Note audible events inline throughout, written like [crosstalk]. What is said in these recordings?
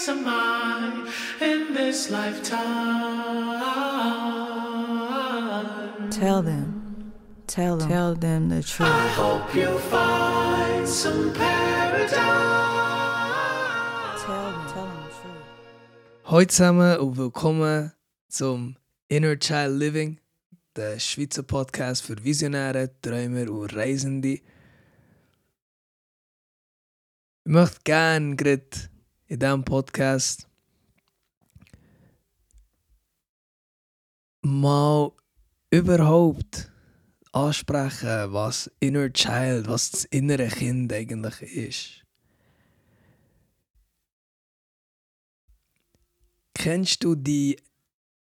peace of mind in this lifetime. Tell them, tell them, tell them the I truth. hope you find some paradise. Tell them, tell them the truth. Hallo zusammen und willkommen zum Inner Child Living, der Schweizer Podcast für Visionäre, Träumer und Reisende. Ich möchte gerne gerade in diesem Podcast mal überhaupt ansprechen, was Inner Child, was das innere Kind eigentlich ist. Kennst du die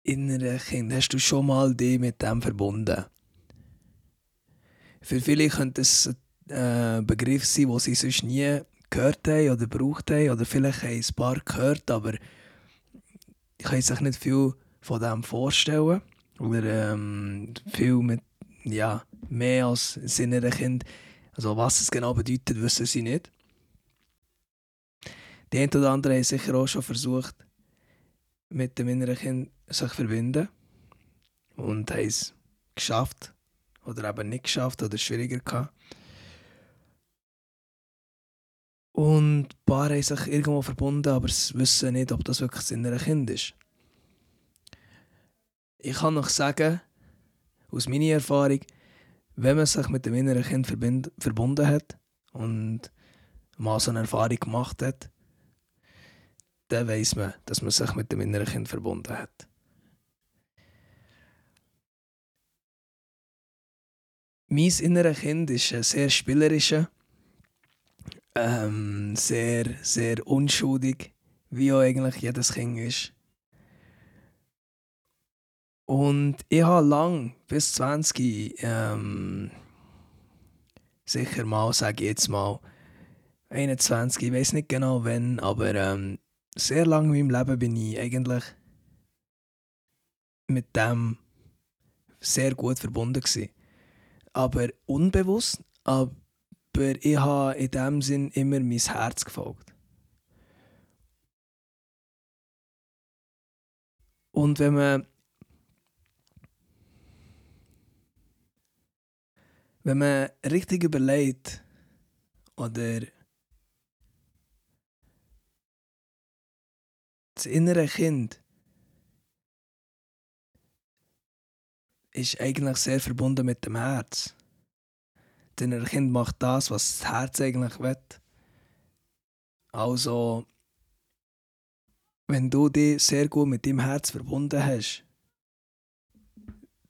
innere Kind? Hast du schon mal die mit dem verbunden? Für viele könnte es ein äh, Begriff sein, den sie sonst nie gehört haben oder gebraucht haben. Oder vielleicht haben ein paar gehört, aber ich kann sich nicht viel von dem vorstellen. Oder ähm, viel mit, ja, mehr als das innere Kind. Also was es genau bedeutet, wissen sie nicht. Die einen oder anderen haben sicher auch schon versucht, mit dem inneren Kind sich verbinden und haben es geschafft oder eben nicht geschafft oder schwieriger gehabt. Und ein paar haben sich irgendwo verbunden, aber sie wissen nicht, ob das wirklich das innere Kind ist. Ich kann noch sagen, aus meiner Erfahrung, wenn man sich mit dem inneren Kind verbunden hat und mal so eine Erfahrung gemacht hat, dann weiß man, dass man sich mit dem inneren Kind verbunden hat. Mein inneres Kind ist ein sehr spielerischer, ähm, sehr, sehr unschuldig, wie auch eigentlich jedes Kind ist. Und ich habe lang, bis 20, ähm, sicher mal, sage ich jetzt mal, 21, ich weiß nicht genau wann, aber ähm, sehr lange in meinem Leben bin ich eigentlich mit dem sehr gut verbunden gewesen. Aber unbewusst, aber ich habe in dem Sinn immer mein Herz gefolgt. Und wenn man wenn man richtig überlegt oder das innere Kind ist eigentlich sehr verbunden mit dem Herz. Das innere Kind macht das, was das Herz eigentlich will. Also, wenn du dich sehr gut mit deinem Herz verbunden hast,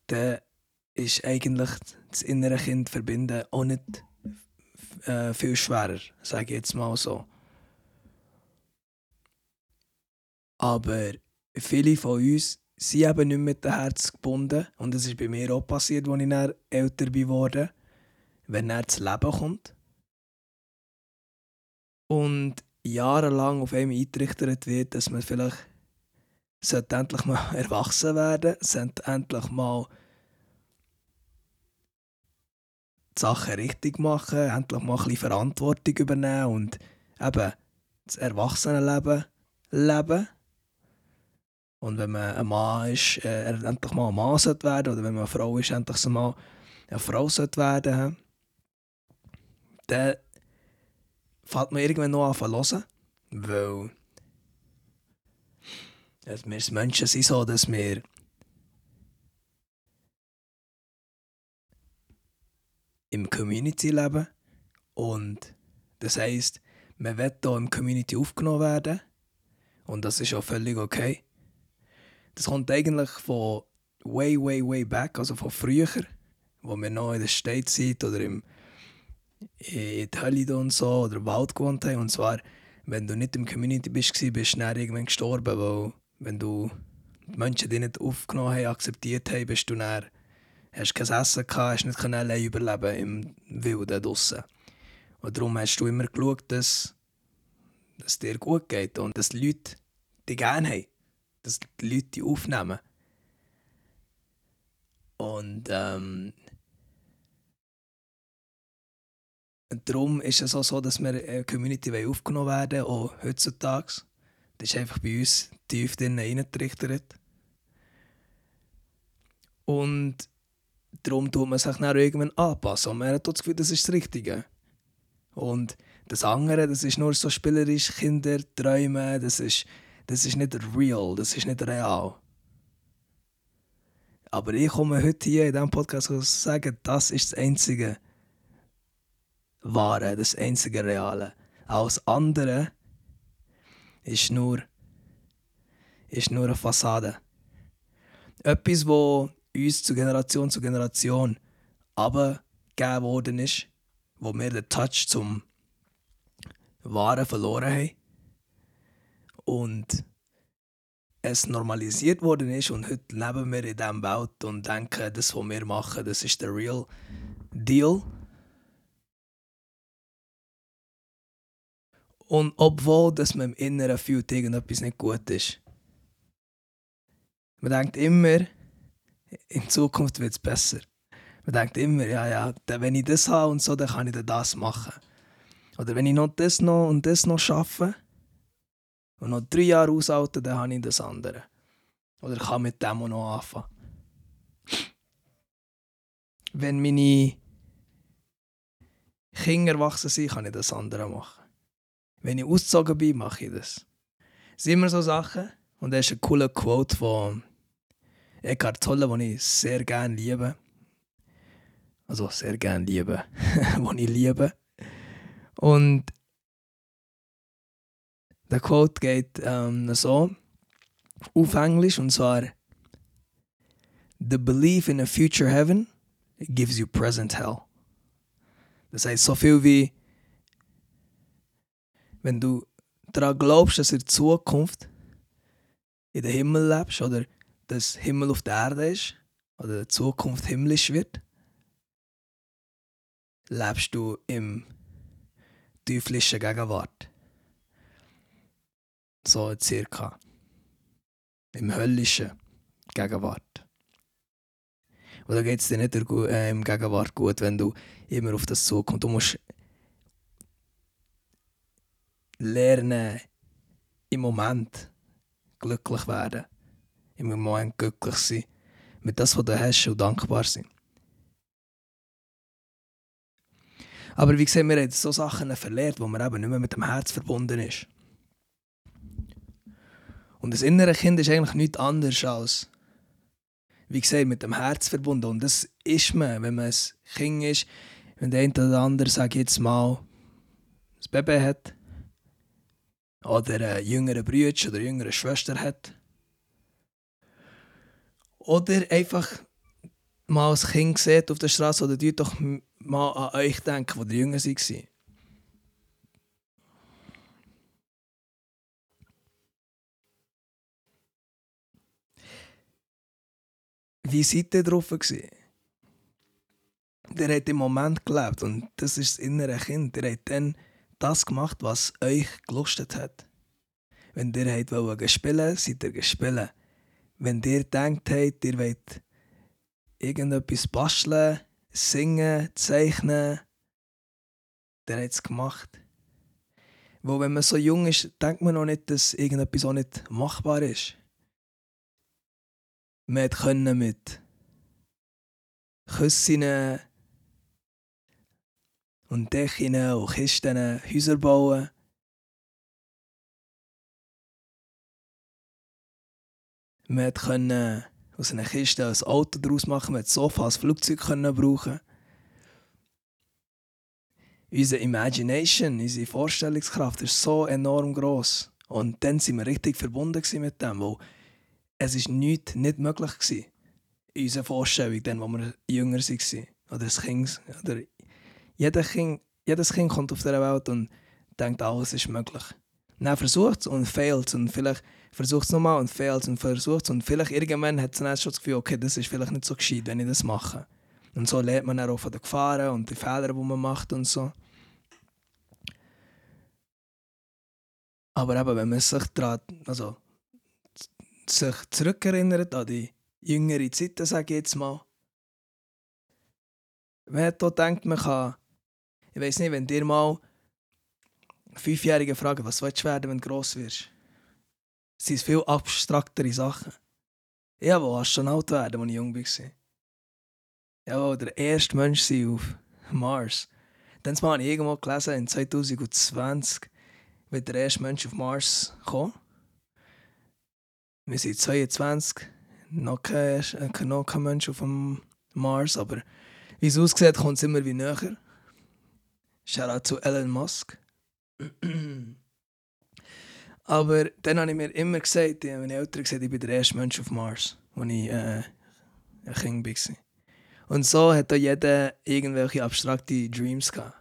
dann ist eigentlich das innere Kind verbinden auch nicht äh, viel schwerer, sage ich jetzt mal so. Aber viele von uns sind eben nicht mit dem Herz gebunden. Und das ist bei mir auch passiert, als ich älter geworden wenn dann das Leben kommt. Und jahrelang auf einem eingerichtet wird, dass man vielleicht sollte endlich mal [laughs] erwachsen werden sollte, endlich mal die Sachen richtig machen, endlich mal ein bisschen Verantwortung übernehmen und eben das Erwachsenenleben leben. Und wenn man ein Mann ist, äh, er endlich mal ein Mann sollte werden, oder wenn man eine Frau ist, endlich mal eine Frau sollte werden, dann fängt man irgendwann noch an zu hören, weil also wir Menschen sind so, dass wir im Community leben und das heisst, man will hier im Community aufgenommen werden und das ist auch völlig okay. Das kommt eigentlich von way, way, way back, also von früher, wo wir noch in der Stadt sind oder im, Hölle und so oder im Wald gewohnt haben. Und zwar, wenn du nicht im Community bist, bist du dann irgendwann gestorben, weil wenn du die Menschen die nicht aufgenommen haben, akzeptiert haben, bist du dann, hast kein Essen gehabt, hast nicht allein überleben im Wilden draussen. Und darum hast du immer geschaut, dass, es dir gut geht und dass die Leute dich gerne haben dass die Leute die aufnehmen. Und ähm, darum ist es auch so, dass wir eine Community aufgenommen werden auch heutzutage. Das ist einfach bei uns tief drinnen reingetrichtert. Und darum tut man sich dann irgendwann anpassen. Und man hat das Gefühl, das ist das Richtige. Und das andere, das ist nur so spielerisch, Kinder, Träume, das ist, das ist nicht real, das ist nicht real. Aber ich komme heute hier in diesem Podcast zu sagen, das ist das einzige Wahre, das einzige Reale. Alles andere ist nur, ist nur eine Fassade. Etwas, wo uns zu Generation zu Generation abgegeben worden ist, wo wir den Touch zum Wahren verloren haben. Und es normalisiert worden ist und heute leben wir in dieser Welt und denken, das, was wir machen, das ist der real Deal. Und obwohl dass man im Inneren fühlt, irgendetwas nicht gut ist. Man denkt immer, in Zukunft wird es besser. Man denkt immer, ja, ja, wenn ich das habe und so, dann kann ich das machen. Oder wenn ich noch das noch und das noch schaffe und noch drei Jahre aushalte, dann habe ich das andere. Oder kann mit dem noch anfangen. Wenn meine Kinder erwachsen sind, kann ich das andere machen. Wenn ich ausgezogen bin, mache ich das. Das sind immer so Sachen. Und das ist ein cooler Quote von Eckhart Tolle, den ich sehr gerne liebe. Also sehr gerne liebe. [laughs] den ich liebe. Und der Quote geht ähm, so auf Englisch und zwar The belief in a future heaven gives you present hell. Das heißt so viel wie wenn du daran glaubst, dass in Zukunft in den Himmel lebst oder dass Himmel auf der Erde ist oder die Zukunft himmlisch wird, lebst du im teuflischen Gegenwart. So circa. Im höllischen Gegenwart. Da geht es dir nicht äh, im Gegenwart gut, wenn du immer auf das zukommst. Du musst lernen, im Moment glücklich werden. Im Moment glücklich sein. Mit das, was du hast und dankbar sein. Aber wie gesagt, wir haben so Sachen verlernt, wo man eben nicht mehr mit dem Herz verbunden ist. Und das innere Kind ist eigentlich nichts anderes als, wie gesagt, mit dem Herz verbunden. Und das ist man, wenn man ein Kind ist, wenn der eine oder andere, sage jetzt mal, ein Baby hat, oder einen jüngeren Bruder oder eine jüngere Schwester hat. Oder einfach mal ein Kind sieht auf der Straße oder die doch mal an euch denken, die jünger waren. Wie seid ihr drauf? Der hat im Moment gelebt und das ist das innere Kind. Der hat dann das gemacht, was euch gelustet hat. Wenn ihr wollt spielen, seid ihr gespielt. Wenn ihr denkt habt, ihr wollt irgendetwas basteln, singen, zeichnen, dann hat es gemacht. Wo wenn man so jung ist, denkt man noch nicht, dass irgendetwas auch nicht machbar ist. Man konnte mit Küssen und Dächen und Kisten Häuser bauen. Man konnte aus einer Kiste ein Auto daraus machen, man konnte Sofa als Flugzeug brauchen. Unsere Imagination, unsere Vorstellungskraft ist so enorm groß. Und dann sind wir richtig verbunden mit dem, weil es ist nichts nicht möglich war. In unserer Vorstellung, als wir jünger waren. Oder das Kind. Oder jeder kind, jedes Kind kommt auf dieser Welt und denkt, alles ist möglich. Dann versucht es und failt und vielleicht versucht es nochmal und failt und versucht es und vielleicht irgendwann hat es dann schon das Gefühl, okay, das ist vielleicht nicht so gescheit, wenn ich das mache. Und so lernt man auch von den Gefahren und den Fehlern, die man macht und so. Aber eben, wenn man sich daran, also sich zurückerinnert an die jüngere Zeiten, sage ich jetzt mal, wenn man denkt, man kann ich weiß nicht, wenn dir mal Fünfjährige fragen, was willst du werden, wenn du gross wirst? sind es viel abstraktere Sachen. Ich wollte Astronaut werden, als ich jung war. Ich wollte der erste Mensch sein auf Mars. Dann habe ich irgendwo gelesen, in 2020 wird der erste Mensch auf Mars kommen. Wir sind 22, noch kein, äh, noch kein Mensch auf dem Mars, aber wie es aussieht, kommt es immer wie näher. Shoutout zu Elon Musk. aber dann habe ich mir immer gesagt, ich habe meine Eltern gesagt, ich bin der erste Mensch auf Mars, als ich äh, ein Kind war. Und so hat auch jeder irgendwelche abstrakte Dreams gehabt.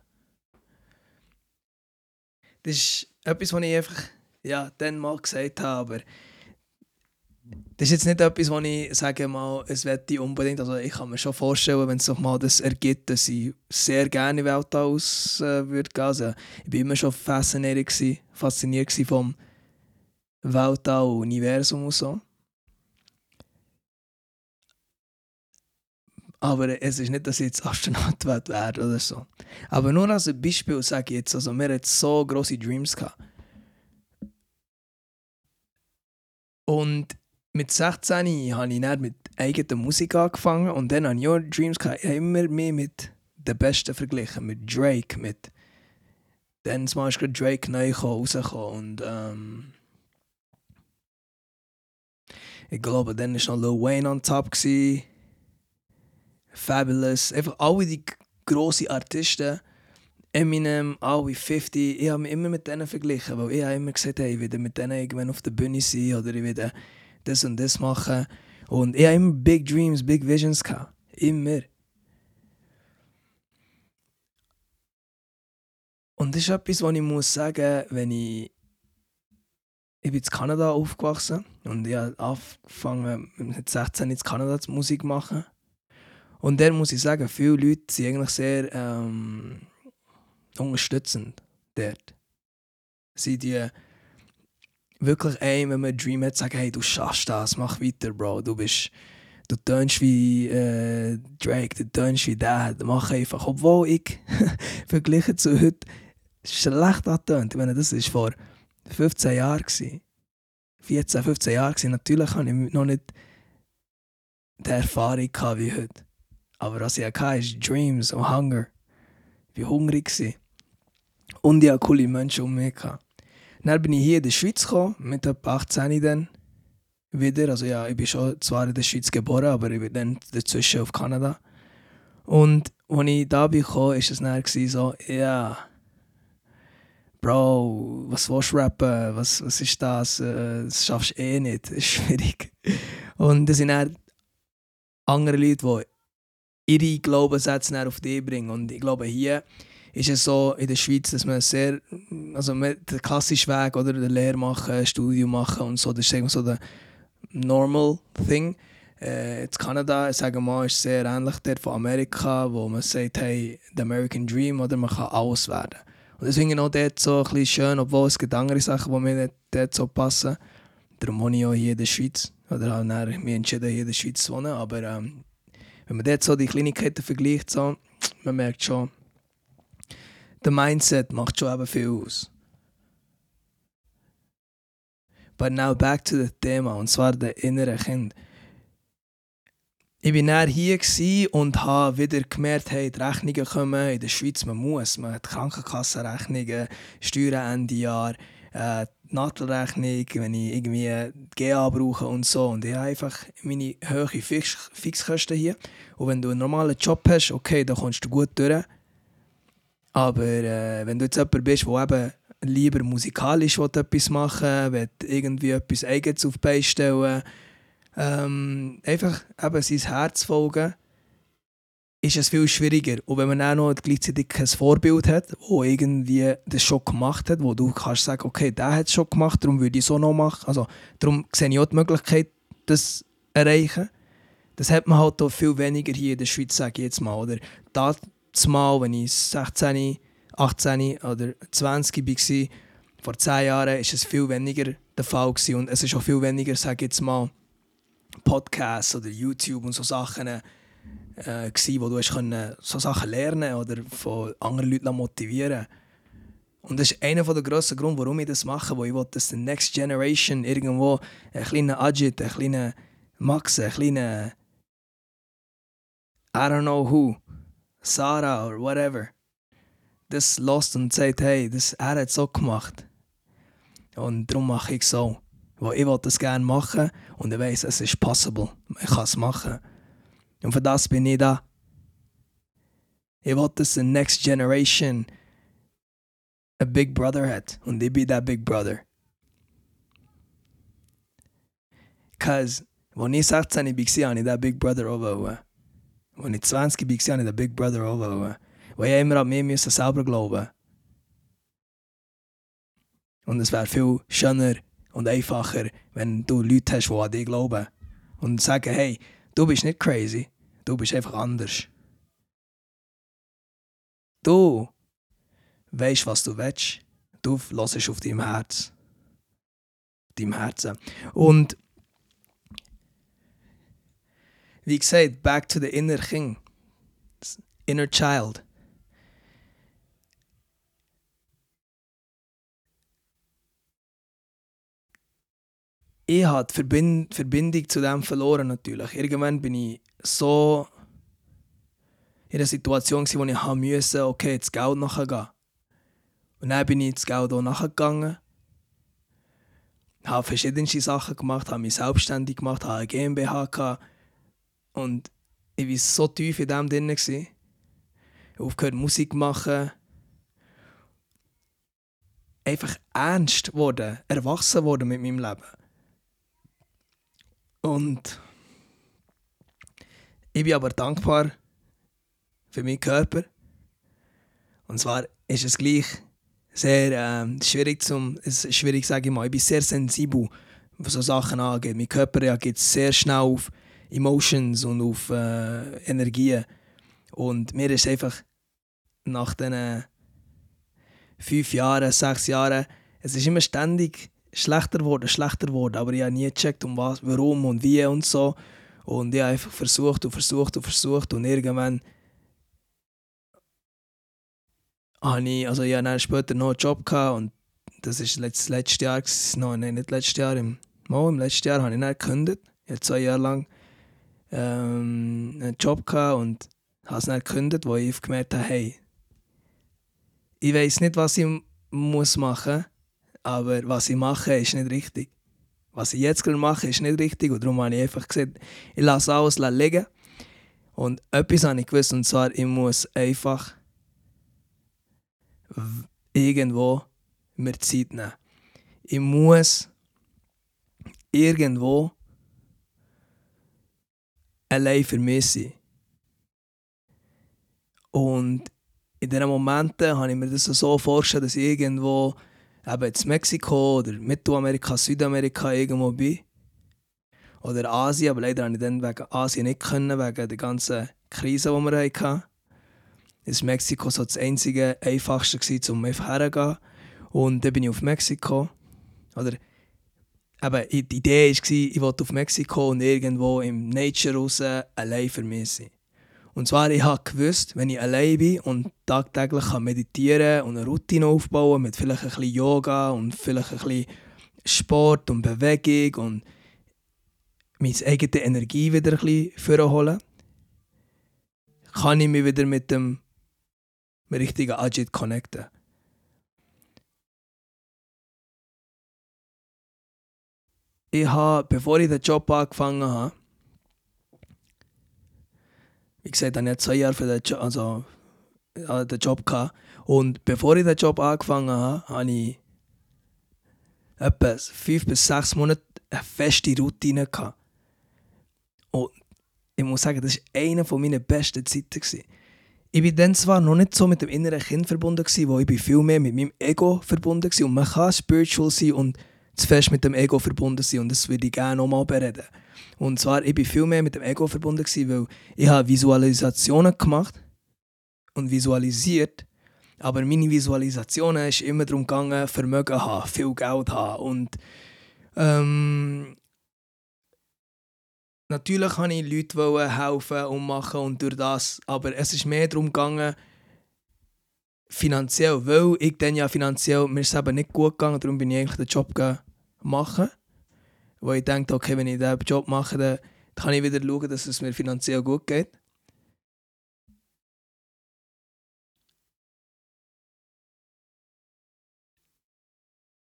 Das ist etwas, was ich einfach ja, dann mal gesagt habe, aber das ist jetzt nicht etwas, wo ich sage mal, es werde unbedingt, also ich kann mir schon vorstellen, wenn es doch mal das ergibt, dass ich sehr gerne in Welt aus äh, würde gehen. Also, ich war immer schon fasziniert, gewesen, fasziniert gewesen vom Weltall, Universum und so. Aber es ist nicht, dass ich jetzt Astronaut werde oder so. Aber nur als Beispiel sage ich jetzt, also wir hatten so grosse Dreams gehabt. Und mit 16 habe ich dann mit eigener Musik angefangen und dann ich auch Dreams. Ich immer mehr mit den Besten verglichen, mit Drake, mit dann gerade Drake neu rausgekommen und ähm, ich glaube, dann war noch Lil Wayne on top. Gewesen. Fabulous, einfach alle die grossen Artisten, Eminem, alle 50, ich habe mich immer mit denen verglichen, weil ich habe immer gesagt, hey, ich will mit denen irgendwann auf der Bühne sein oder ich will das und das machen. Und ich habe immer Big Dreams, Big Visions gehabt. Immer. Und das ist etwas, was ich muss sagen, wenn ich. Ich bin in Kanada aufgewachsen und ich habe angefangen mit 16 in Kanada Musik zu machen. Und der muss ich sagen, viele Leute sind eigentlich sehr ähm, unterstützend dort. Sie die wirklich einem, wenn man Dream hat, sagen, hey, du schaffst das, mach weiter, Bro. Du bist, du tönst wie äh, Drake, du tönst wie der, mach einfach. Obwohl ich [laughs] verglichen zu heute schlecht antönt. Ich meine, das war vor 15 Jahren. 14, 15 Jahren. Natürlich hatte ich noch nicht die Erfahrung wie heute. Aber was ich hatte, ist Dreams und Hunger. Ich war hungrig. Und ich hatte coole Menschen um mich. Dann bin ich hier in der Schweiz gekommen, mit etwa 18 dann wieder. Also ja, ich bin schon zwar in der Schweiz geboren, aber ich bin dann dazwischen auf Kanada. Und als ich da bin gekommen, war es dann so, ja, yeah, Bro, was willst du rappen? Was, was ist das? Äh, das schaffst du eh nicht. Das ist schwierig. Und das sind dann andere Leute, die ihre Glaubenssätze auf dich bringen. Und ich glaube, hier ist es so in der Schweiz, dass man sehr, also man, der klassische Weg, oder, der Lehre machen, Studium machen und so, das ist so der normal thing. Äh, in Kanada, sagen wir mal, ist sehr ähnlich der von Amerika, wo man sagt, hey, the American Dream, oder man kann alles werden. Und deswegen auch dort so ein bisschen schön, obwohl es gibt andere Sachen, die mir dort so passen. Darum wohne ich auch hier in der Schweiz. Oder habe dann mich entschieden, hier in der Schweiz zu wohnen. Aber ähm, wenn man dort so die Kleinigkeiten vergleicht, so, man merkt schon, der Mindset macht schon eben viel aus. But now back to the Thema, und zwar der innere Kind. Ich war näher hier und habe wieder gemerkt, hey, die Rechnungen kommen in der Schweiz, man muss. Man hat Krankenkassenrechnungen, Steuern Ende Jahr, äh, Nadelrechnung, wenn ich irgendwie GA brauche und so. Und ich habe einfach meine hohen Fix Fixkosten hier. Und wenn du einen normalen Job hast, okay, dann kommst du gut durch. Aber äh, wenn du jetzt jemand bist, der eben lieber musikalisch etwas machen will, irgendwie etwas Eigenes auf die stellen ähm, einfach eben sein Herz folgen, ist es viel schwieriger. Und wenn man auch noch gleichzeitig ein Vorbild hat, wo irgendwie das schon gemacht hat, wo du kannst sagen, okay, der hat es schon gemacht, darum würde ich so noch machen. Also darum sehe ich auch die Möglichkeit, das zu erreichen. Das hat man halt auch viel weniger hier in der Schweiz, sage ich jetzt mal. Oder Mal, wenn ich 16, 18 oder 20 war, vor 10 Jahren, war es viel weniger der Fall. Gewesen. Und es ist auch viel weniger, sage ich jetzt mal, Podcasts oder YouTube und so Sachen, äh, wo du hast können, so Sachen lernen oder von anderen Leuten motivieren Und das ist einer der grossen Gründe, warum ich das mache, wo ich will, dass die Next Generation irgendwo ein kleiner Ajit, ein kleiner Max, ein kleiner I don't know who, Sarah or whatever, das lässt und sagt, hey, das, er hat so gemacht. Und darum mache ich so. Weil ich will das gerne machen und ich weiß, es ist possible. Ich kann es machen. Und für das bin ich da. Ich will, dass die Next Generation ein Big Brother hat. Und ich bin der Big Brother. Cause, als ich 16 war, habe ich den Big Brother auch. Als ich 20 war, habe ich den Big Brother auch wollen. Weil ich immer an mich selber glauben Und es wäre viel schöner und einfacher, wenn du Leute hast, die an dich glauben. Und sagen, hey, du bist nicht crazy, du bist einfach anders. Du weißt, was du willst. Du hörst auf deinem Herz. Deinem Herzen. Und wie gesagt, back to the inner king. Inner child. Ich habe die Verbind Verbindung zu dem verloren natürlich. Irgendwann bin ich so in einer Situation, wo ich haben musste, okay, das Geld nachgehen. Und dann bin ich das Geld auch nachgegangen. Habe verschiedene Sachen gemacht, habe mich selbstständig gemacht, habe eine GmbH gehabt. Und ich war so tief in dem drin. Ich habe aufgehört Musik zu machen. Einfach ernst geworden, erwachsen worden mit meinem Leben. Und ich bin aber dankbar für meinen Körper. Und zwar ist es gleich sehr äh, schwierig zum, ist schwierig sage ich mal, ich bin sehr sensibel, was so Sachen angeht. Mein Körper reagiert sehr schnell auf Emotions und auf äh, Energien. Und mir ist einfach nach diesen fünf Jahren, sechs Jahren, es ist immer ständig schlechter geworden, schlechter geworden, aber ich habe nie gecheckt, um was, warum und wie und so. Und ich habe einfach versucht und versucht und versucht und irgendwann habe ich, also ich hatte dann später noch einen Job gehabt und das war das letzte Jahr, no, nein, nicht letztes Jahr, im, mal, im letzten Jahr habe ich dann gekündigt. Ich hatte zwei Jahre lang ähm, einen Job gehabt und habe es dann gekündigt, wo ich gemerkt habe, hey, ich weiß nicht, was ich muss machen muss, aber was ich mache, ist nicht richtig. Was ich jetzt gerade mache, ist nicht richtig und darum habe ich einfach gesagt, ich lasse alles liegen. Und etwas habe ich gewusst, und zwar, ich muss einfach irgendwo mir Zeit nehmen. Ich muss irgendwo allein für mich sein. Und in diesen Momenten habe ich mir das so vorgestellt, dass ich irgendwo eben in Mexiko oder Mittelamerika, Südamerika irgendwo bin. Oder Asien, aber leider konnte ich dann wegen Asien nicht können, wegen der ganzen Krise, die wir hatten. Ist Mexiko so das einzige, einfachste um einfach herzugehen. Und dann bin ich auf Mexiko. Oder eben, die Idee war, ich wollte auf Mexiko und irgendwo im Nature raus allein für mich sein. Und zwar, ich habe gewusst, wenn ich allein bin und tagtäglich meditieren und eine Routine aufbauen mit vielleicht ein bisschen Yoga und vielleicht ein bisschen Sport und Bewegung und meine eigene Energie wieder ein bisschen vorholen, kann ich mich wieder mit dem richtigen Ajit connecten. Ich habe, bevor ich den Job angefangen habe, wie gesagt, habe ich zwei Jahre für den Job, also, den Job gehabt. Und bevor ich den Job angefangen habe, habe ich etwa fünf bis sechs Monate eine feste Routine gehabt. Und ich muss sagen, das war eine meiner besten Zeiten. Gewesen. Ich war dann zwar noch nicht so mit dem inneren Kind verbunden, gewesen, wo ich viel mehr mit meinem Ego verbunden war. Und man kann spiritual sein und zu fest mit dem Ego verbunden sein. Und das würde ich gerne nochmal bereden. Und zwar, ich war viel mehr mit dem Ego verbunden, gewesen, weil ich habe Visualisationen gemacht und visualisiert. Aber meine Visualisationen ist immer darum gegangen, Vermögen haben, viel Geld haben. Und ähm, natürlich wollte ich Leute helfen und machen und durch das. Aber es ist mehr darum gegangen, finanziell, weil ich dann ja finanziell, mir ist nicht gut gegangen, darum bin ich eigentlich den Job gegangen machen. Wo ich denke, okay, wenn ich diesen Job mache, dann kann ich wieder schauen, dass es mir finanziell gut geht.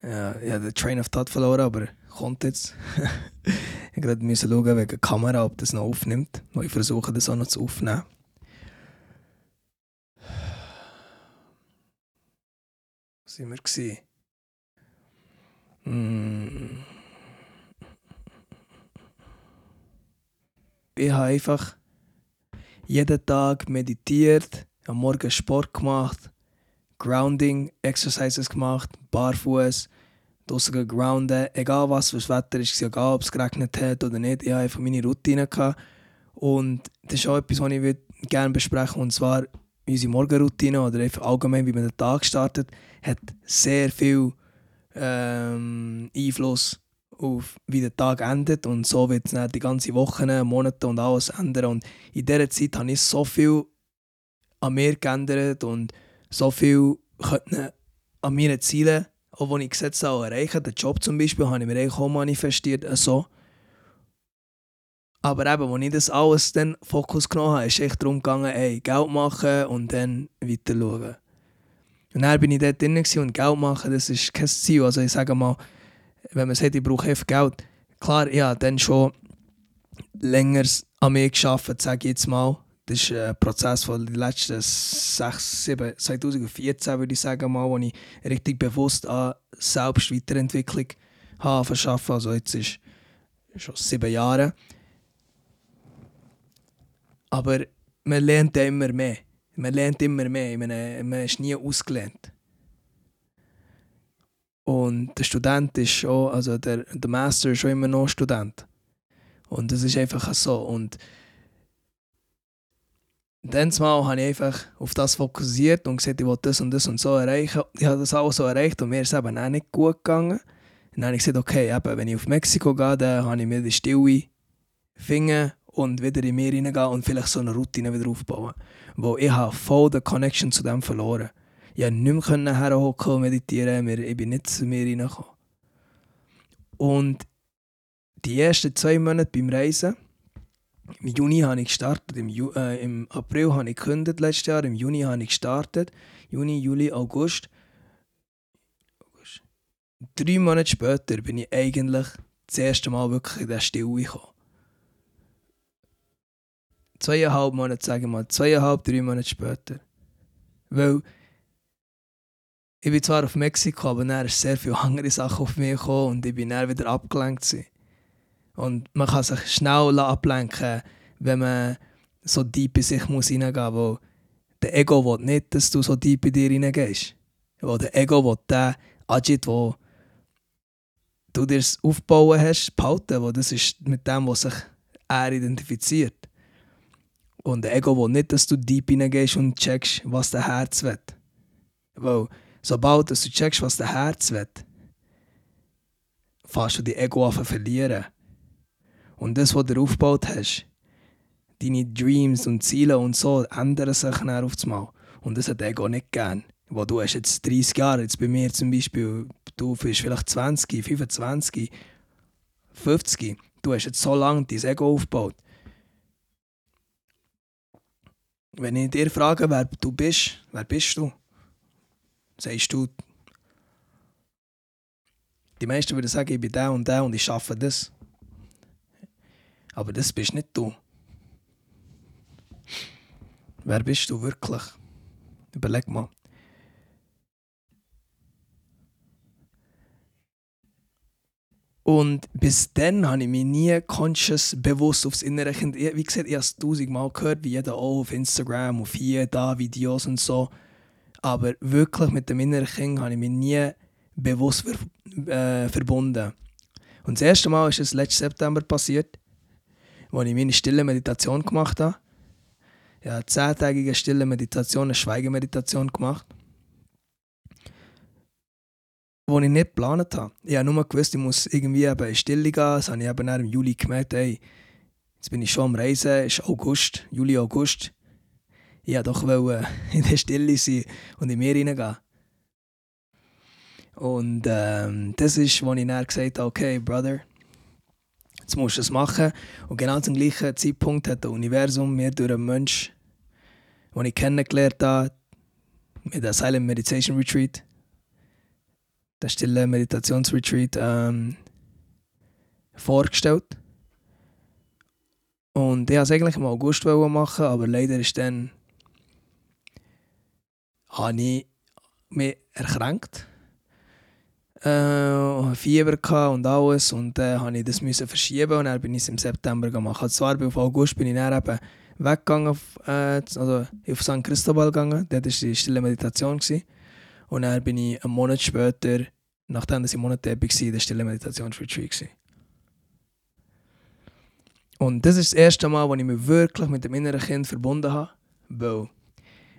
Ja, ich habe den Train of Thought verloren, aber kommt jetzt. [laughs] ich gerade schauen wegen der Kamera, ob das noch aufnimmt. Weil ich versuche, das auch noch zu aufnehmen. Was waren wir? Ich habe einfach jeden Tag meditiert, am Morgen Sport gemacht, Grounding Exercises gemacht, barfuß, draussen gegrounden, egal was für das Wetter ist, egal ob es geregnet hat oder nicht, ich hatte einfach meine Routine. Gehabt. Und das ist auch etwas, was ich gerne besprechen und zwar unsere Morgenroutine oder einfach allgemein, wie man den Tag startet, hat sehr viel ähm, Einfluss auf wie der Tag endet und so wird es die ganze Woche, Monate und alles ändern und in dieser Zeit habe ich so viel an mir geändert und so viel an meinen Zielen, auch die ich gesetzt habe, erreichen. Den Job zum Beispiel habe ich mir auch manifestiert. So. Aber eben, als ich das alles dann Fokus genommen habe, ist es echt darum gegangen, ey, Geld machen und dann weiter schauen. Und dann bin ich dort drin und Geld machen, das ist kein Ziel. Also ich sage mal, wenn man sagt, ich brauche einfach Geld, klar, ja, dann schon länger an mir geschafft, sage ich jetzt mal. Das ist ein Prozess von den letzten sechs, sieben, 2014 würde ich sagen, mal, wo ich richtig bewusst an Selbstweiterentwicklung habe verschaffen. Also jetzt ist schon sieben Jahre. Aber man lernt immer mehr. Man lernt immer mehr. Meine, man ist nie ausgelernt. Und der Student ist schon, also der, der Master ist schon immer noch Student. Und das ist einfach so. Und dann mal habe ich einfach auf das fokussiert und gesagt, ich will das und das und so erreichen. Ich habe das auch so erreicht und mir ist es eben auch nicht gut gegangen. Und dann habe ich gesagt, okay, eben, wenn ich auf Mexiko gehe, dann habe ich mir die Stille finden und wieder in mir reingehen und vielleicht so eine Routine wieder aufbauen. Wo ich habe voll die Connection zu dem verloren. Ich konnte nicht mehr herhocken und meditieren, ich bin nicht zu mir reingekommen. Und die ersten zwei Monate beim Reisen, im Juni habe ich gestartet, im, Ju äh, im April habe ich gekündigt letztes Jahr, im Juni habe ich gestartet, Juni, Juli, August. August. Drei Monate später bin ich eigentlich das erste Mal wirklich in der Stille gekommen zweieinhalb Monate, sagen wir mal, zweieinhalb, drei Monate später. Weil ich bin zwar auf Mexiko, aber dann ist sehr viele andere Sachen auf mich gekommen und ich bin dann wieder abgelenkt. Gewesen. Und man kann sich schnell ablenken, wenn man so deep in sich muss reingehen muss, der Ego will nicht, dass du so deep in dir reingehst. Weil der Ego will den Agit, wo du dir aufbauen hast, behalten, weil das ist mit dem, was sich er identifiziert. Und der Ego will nicht, dass du deep hineingehst und checkst, was der Herz will. Weil, sobald du checkst, was der Herz will, fährst du die Ego an verlieren. Und das, was du aufgebaut hast, deine Dreams und Ziele und so, ändern sich dann auf einmal. Und das hat Ego nicht gern. Wo du hast jetzt 30 Jahre, jetzt bei mir zum Beispiel, du bist vielleicht 20, 25, 50, du hast jetzt so lange dein Ego aufgebaut. Wenn ich dir frage, wer du bist, wer bist du? Sagst du, die meisten würden sagen, ich bin der und der und ich schaffe das. Aber das bist nicht du. Wer bist du wirklich? Überleg mal. Und bis dann habe ich mich nie conscious bewusst aufs innere Kind. Wie gesagt, ich habe es tausendmal gehört, wie jeder auch auf Instagram, auf hier, da, Videos und so. Aber wirklich mit dem inneren Kind habe ich mich nie bewusst ver äh, verbunden. Und das erste Mal ist es letzten September passiert, als ich meine stille Meditation gemacht habe. Ich habe eine zehntägige stille Meditation, eine Schweigemeditation gemacht die ich nicht geplant habe. Ich habe nur gewusst, ich muss irgendwie in Stille gehen. Das habe ich eben im Juli gemerkt, ey, jetzt bin ich schon am Reisen, es ist August, Juli, August. ich wollte doch wollen, [laughs] in der Stille sein und in mir hineingehen. Und ähm, das ist, wo ich dann gesagt habe, okay, Brother, jetzt musst du es machen. Und genau zum gleichen Zeitpunkt hat das Universum mir durch einen Mensch, den ich kennengelernt habe, mit der Silent Meditation Retreat, der stille Meditationsretreat, ähm, vorgestellt. Und ich wollte es eigentlich im August machen, aber leider ist dann habe ich mich erkrankt. Äh, Fieber und alles und dann äh, musste ich das verschieben und dann bin ich es im September gemacht. Also zwar auf August bin ich dann eben weggegangen, auf, äh, also auf St. Cristobal gegangen, dort war die stille Meditation. Gewesen. Und dann bin ich einen Monat später, nachdem ich einen Monat da war, in der stille Meditationsretreat. Und das ist das erste Mal, wo ich mich wirklich mit dem inneren Kind verbunden habe. Weil,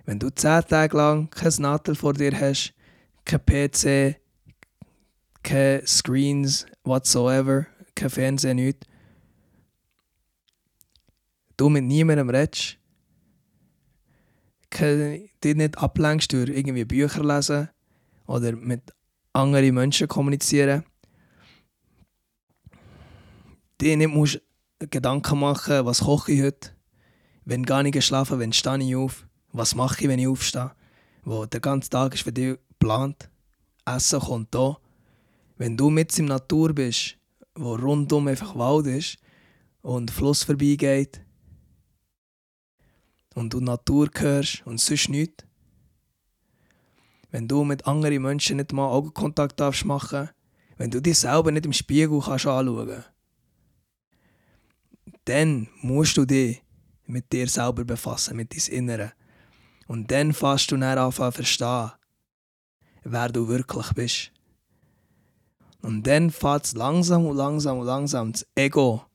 wenn du zehn Tage lang kein Nadel vor dir hast, kein PC, keine Screens whatsoever, kein Fernsehen, nichts, du mit niemandem redest, dich nicht ablenkst durch irgendwie Bücher lesen oder mit anderen Menschen kommunizieren, dir nicht musst Gedanken machen, was koche ich heute, wenn gar nicht geschlafen, wenn stehe ich auf, was mache ich, wenn ich aufstehe, wo der ganze Tag ist für dich geplant, Essen kommt da. Wenn du mit in der Natur bist, wo rundum einfach Wald ist und Fluss vorbeigeht und du Natur hörst und sonst nichts, wenn du mit anderen Menschen nicht mal Augenkontakt darfst machen, wenn du dich selber nicht im Spiegel kannst anschauen dann musst du dich mit dir selber befassen, mit deinem Inneren. Und dann fährst du dann anfangen verstehen, wer du wirklich bist. Und dann fährt es langsam und langsam und langsam das Ego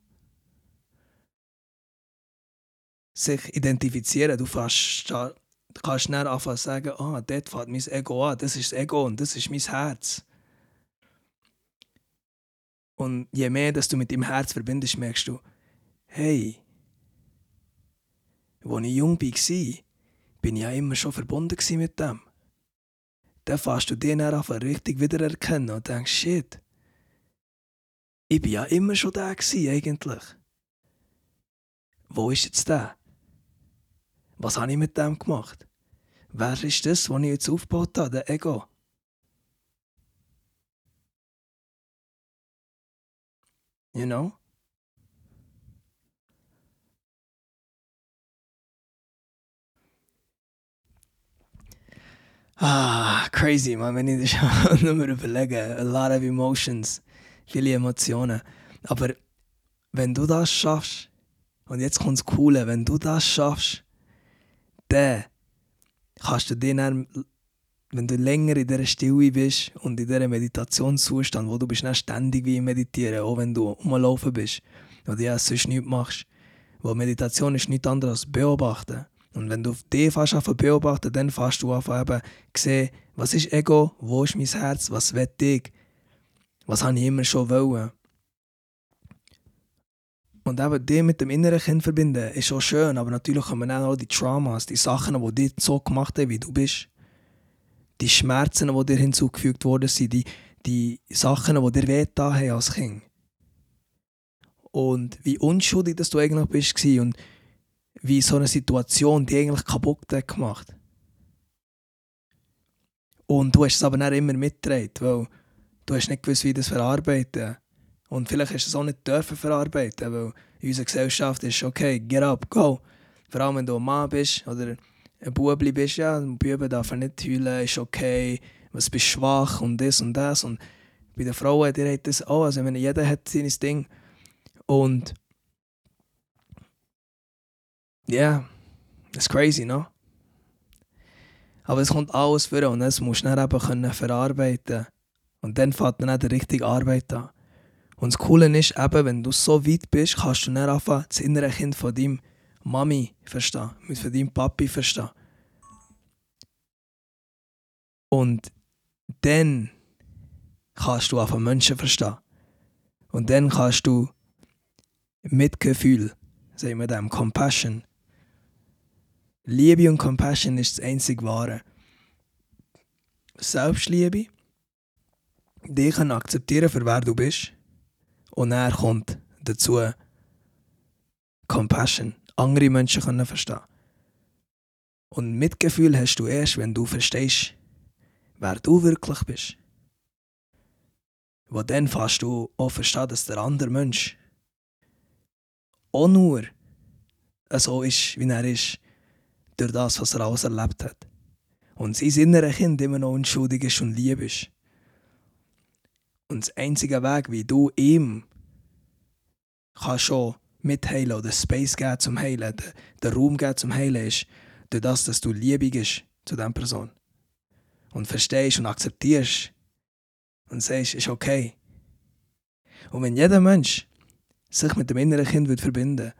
sich identifizieren. Du, fährst, kannst dann anfangen sagen, ah, dort fährt mein Ego an, das ist das Ego und das ist mein Herz. Und je mehr dass du mit dem Herz verbindest, merkst du, hey, als ich jung war, bin ich ja immer schon verbunden mit dem. Dann fährst du den einfach richtig wiedererkennen und denkst, shit, ich bin ja immer schon da eigentlich. Wo ist jetzt der? Was habe ich mit dem gemacht? Wer ist das, was ich jetzt aufgebaut habe, der Ego? You know? Ah, crazy, man, wenn ich das [laughs] nur überlege. A lot of emotions, viele Emotionen. Aber wenn du das schaffst, und jetzt kommt das Coole, wenn du das schaffst, dann kannst du dir wenn du länger in dieser Stille bist und in dieser Meditationszustand, wo du bist dann ständig wie meditieren, auch wenn du umlaufen bist oder ja sonst nichts machst. Weil Meditation ist nichts anderes als beobachten. Und wenn du dich fast beobachten dann fährst du auf eben sehen, was ist Ego, wo ist mein Herz, was will ich, was habe ich immer schon wollen. Und eben die mit dem inneren Kind verbinden, ist schon schön, aber natürlich kommen auch die Traumas, die Sachen, die dich so gemacht haben, wie du bist. Die Schmerzen, die dir hinzugefügt worden sind, die, die Sachen, die dir wehgetan haben als Kind. Und wie unschuldig dass du eigentlich bist und wie so eine Situation die eigentlich kaputt hat gemacht. Und du hast es aber nicht immer mitgetragen, weil du hast nicht gewusst, wie das verarbeiten. Und vielleicht hast du es auch nicht dürfen verarbeiten, weil in unserer Gesellschaft ist okay, get up, go. Vor allem wenn du ein Mann bist oder ein Bubli bist, ja, ein Bube darf nicht heulen, ist okay, was bist schwach und das und das. Und bei den Frauen, die hat das auch, also wenn jeder hat sein Ding. Und ja, yeah, das ist crazy, no? Aber es kommt alles vor und das musst du dann eben können Und dann fängt dann auch die richtige Arbeit an. Und das Coole ist eben, wenn du so weit bist, kannst du dann anfangen, das innere Kind von deinem Mami verstehen, von deinem Papi verstehen. Und dann kannst du einfach Menschen verstehen. Und dann kannst du Mitgefühl, sagen wir dem, Compassion, Liebe und Compassion ist das einzig Wahre. Selbstliebe, dich akzeptieren für wer du bist. Und er kommt dazu Compassion, andere Menschen können verstehen. Und Mitgefühl hast du erst, wenn du verstehst, wer du wirklich bist. Wo dann fast du auch verstehen, dass der andere Mensch auch nur so ist, wie er ist, durch das, was er alles erlebt hat. Und sein innerer Kind immer noch unschuldig ist und lieb ist. Und der einzige Weg, wie du ihm kannst schon mitheilen oder Space geben zum Heilen, den, den Raum geben zum Heilen, ist durch das, dass du liebig bist zu dieser Person. Und verstehst und akzeptierst und sagst, ist okay. Und wenn jeder Mensch sich mit dem inneren Kind wird verbinden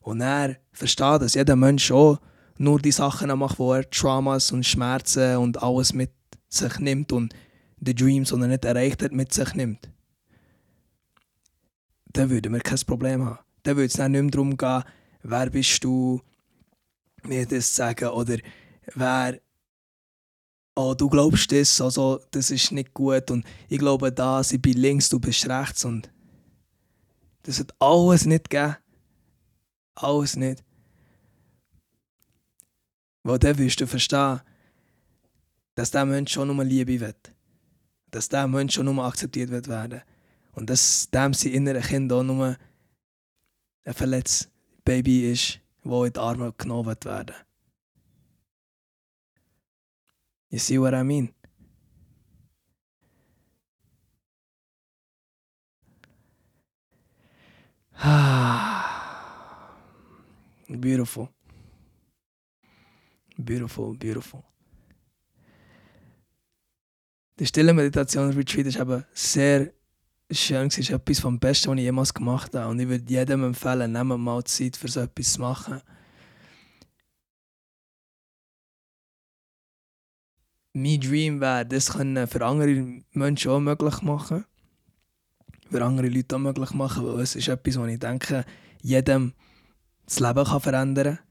und er versteht, dass jeder Mensch auch nur die Sachen macht, wo er Traumas und Schmerzen und alles mit sich nimmt und die Dreams, die er nicht erreicht hat, mit sich nimmt, dann würden wir kein Problem haben. Dann würde es dann nicht mehr darum gehen, wer bist du, mir das zu sagen, oder wer, oh, du glaubst das, also das ist nicht gut und ich glaube das, ich bin links, du bist rechts und das hat alles nicht gegeben. Alles nicht. Weil dann wirst du verstehen, dass der Mensch schon nur Liebe will. Dass der Mensch schon nur akzeptiert wird werden. Und dass dem sein innere Kind auch nur ein verletztes Baby ist, das in die Arme genommen wird werden. You see what I mean? beautiful. Beautiful, beautiful. Die stille Meditation Retreat ist eben sehr schön. Es ist etwas vom Besten, was ich jemals gemacht habe. Und ich würde jedem empfehlen, nehmt mal Zeit für so etwas zu machen. Mein Dream wäre, das für andere Menschen auch möglich machen. Für andere Leute auch möglich machen, weil es ist etwas, was ich denke, jedem das Leben kann verändern kann.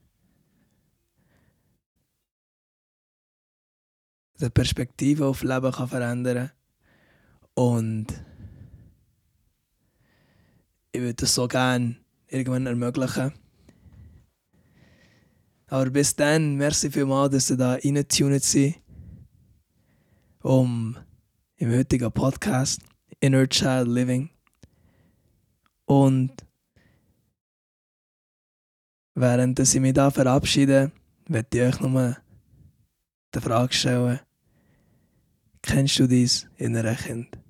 Die Perspektive auf Leben kann verändern Und ich würde das so gerne irgendwann ermöglichen. Aber bis dann, merci vielmals, dass ihr da reingetunet seid, um im heutigen Podcast Inner Child Living. Und während ich mich da verabschiede, werde ich euch nur die Frage stellen, kennst du dies innere Kind?